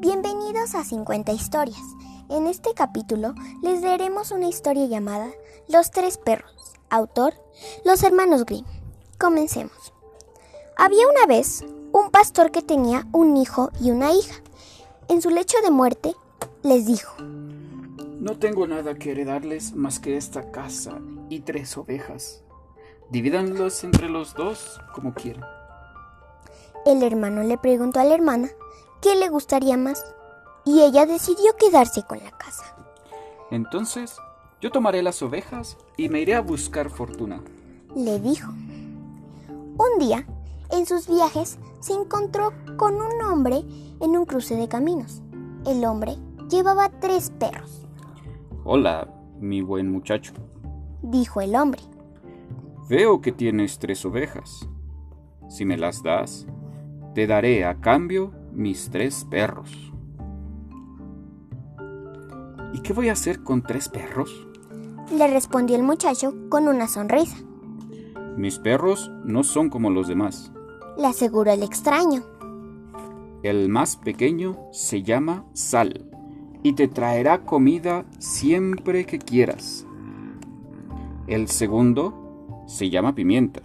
Bienvenidos a 50 historias. En este capítulo les leeremos una historia llamada Los tres perros. Autor, los hermanos Grimm. Comencemos. Había una vez un pastor que tenía un hijo y una hija. En su lecho de muerte les dijo, No tengo nada que heredarles más que esta casa y tres ovejas. Divídanlos entre los dos como quieran. El hermano le preguntó a la hermana qué le gustaría más y ella decidió quedarse con la casa. Entonces, yo tomaré las ovejas y me iré a buscar fortuna. Le dijo. Un día, en sus viajes, se encontró con un hombre en un cruce de caminos. El hombre llevaba tres perros. Hola, mi buen muchacho. Dijo el hombre. Veo que tienes tres ovejas. Si me las das, te daré a cambio mis tres perros. ¿Y qué voy a hacer con tres perros? Le respondió el muchacho con una sonrisa. Mis perros no son como los demás. Le aseguró el extraño. El más pequeño se llama Sal y te traerá comida siempre que quieras. El segundo se llama Pimienta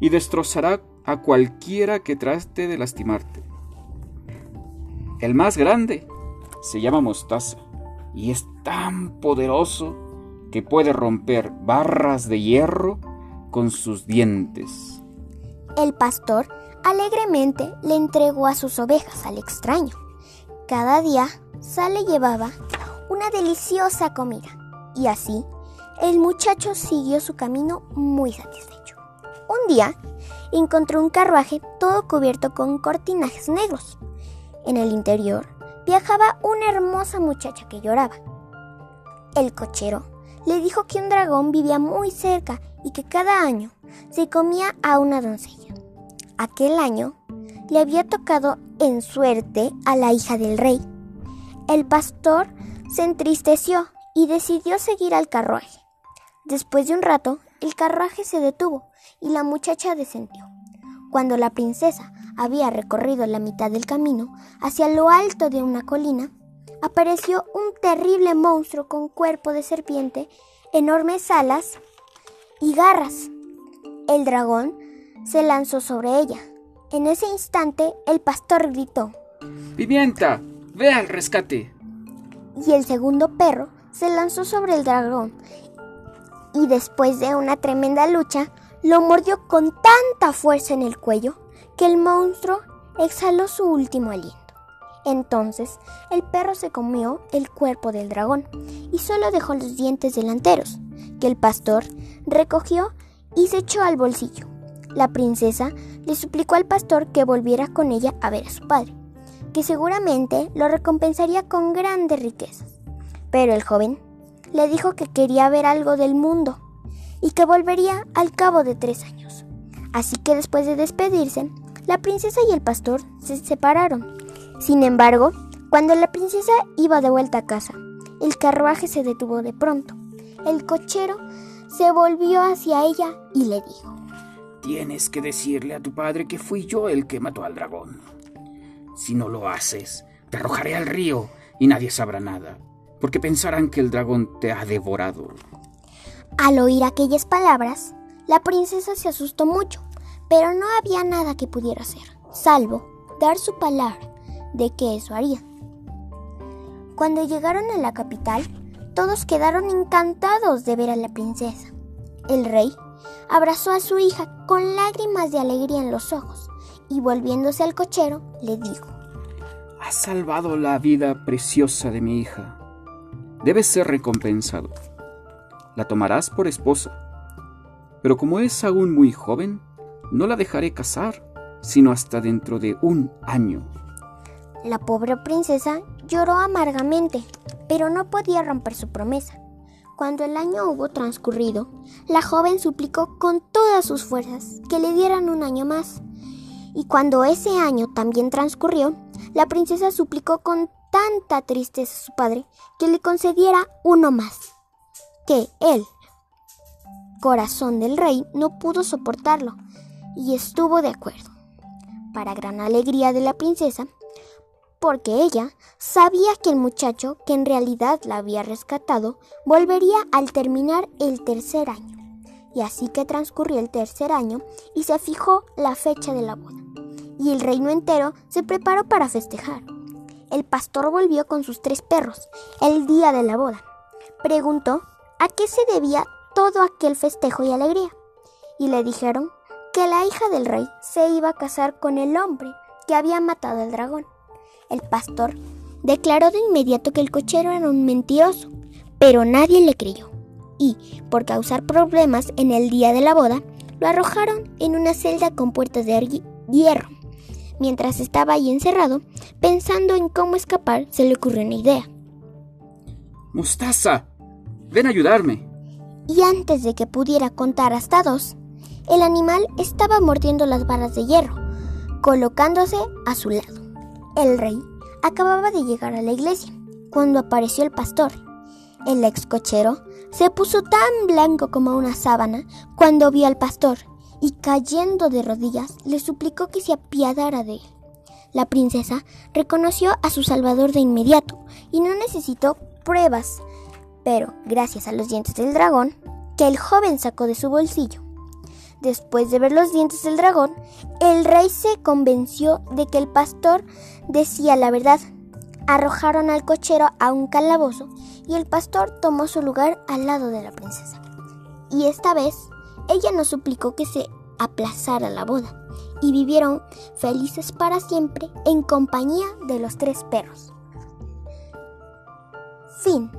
y destrozará a cualquiera que trate de lastimarte. El más grande se llama Mostaza y es tan poderoso que puede romper barras de hierro con sus dientes. El pastor alegremente le entregó a sus ovejas al extraño. Cada día Sale llevaba una deliciosa comida y así el muchacho siguió su camino muy satisfecho. Un día encontró un carruaje todo cubierto con cortinajes negros. En el interior viajaba una hermosa muchacha que lloraba. El cochero le dijo que un dragón vivía muy cerca y que cada año se comía a una doncella. Aquel año le había tocado en suerte a la hija del rey. El pastor se entristeció y decidió seguir al carruaje. Después de un rato, el carruaje se detuvo y la muchacha descendió. Cuando la princesa había recorrido la mitad del camino hacia lo alto de una colina, apareció un terrible monstruo con cuerpo de serpiente, enormes alas y garras. El dragón se lanzó sobre ella. En ese instante el pastor gritó, Pimienta, ve al rescate. Y el segundo perro se lanzó sobre el dragón y después de una tremenda lucha lo mordió con tanta fuerza en el cuello que el monstruo exhaló su último aliento. Entonces el perro se comió el cuerpo del dragón y solo dejó los dientes delanteros, que el pastor recogió y se echó al bolsillo. La princesa le suplicó al pastor que volviera con ella a ver a su padre, que seguramente lo recompensaría con grandes riquezas. Pero el joven le dijo que quería ver algo del mundo y que volvería al cabo de tres años. Así que después de despedirse, la princesa y el pastor se separaron. Sin embargo, cuando la princesa iba de vuelta a casa, el carruaje se detuvo de pronto. El cochero se volvió hacia ella y le dijo, Tienes que decirle a tu padre que fui yo el que mató al dragón. Si no lo haces, te arrojaré al río y nadie sabrá nada, porque pensarán que el dragón te ha devorado. Al oír aquellas palabras, la princesa se asustó mucho, pero no había nada que pudiera hacer, salvo dar su palabra de que eso haría. Cuando llegaron a la capital, todos quedaron encantados de ver a la princesa. El rey abrazó a su hija con lágrimas de alegría en los ojos y volviéndose al cochero le dijo, Has salvado la vida preciosa de mi hija. Debes ser recompensado. La tomarás por esposa. Pero como es aún muy joven, no la dejaré casar, sino hasta dentro de un año. La pobre princesa lloró amargamente, pero no podía romper su promesa. Cuando el año hubo transcurrido, la joven suplicó con todas sus fuerzas que le dieran un año más. Y cuando ese año también transcurrió, la princesa suplicó con tanta tristeza a su padre que le concediera uno más. Que él, corazón del rey, no pudo soportarlo y estuvo de acuerdo. Para gran alegría de la princesa, porque ella sabía que el muchacho que en realidad la había rescatado volvería al terminar el tercer año. Y así que transcurrió el tercer año y se fijó la fecha de la boda. Y el reino entero se preparó para festejar. El pastor volvió con sus tres perros el día de la boda. Preguntó a qué se debía todo aquel festejo y alegría. Y le dijeron que la hija del rey se iba a casar con el hombre que había matado al dragón. El pastor declaró de inmediato que el cochero era un mentiroso, pero nadie le creyó. Y, por causar problemas en el día de la boda, lo arrojaron en una celda con puertas de hierro. Mientras estaba ahí encerrado, pensando en cómo escapar, se le ocurrió una idea. Mostaza, ven a ayudarme. Y antes de que pudiera contar hasta dos, el animal estaba mordiendo las varas de hierro, colocándose a su lado. El rey acababa de llegar a la iglesia cuando apareció el pastor. El ex cochero se puso tan blanco como una sábana cuando vio al pastor y cayendo de rodillas le suplicó que se apiadara de él. La princesa reconoció a su salvador de inmediato y no necesitó pruebas, pero gracias a los dientes del dragón que el joven sacó de su bolsillo. Después de ver los dientes del dragón, el rey se convenció de que el pastor decía la verdad. Arrojaron al cochero a un calabozo y el pastor tomó su lugar al lado de la princesa. Y esta vez ella no suplicó que se aplazara la boda y vivieron felices para siempre en compañía de los tres perros. Fin.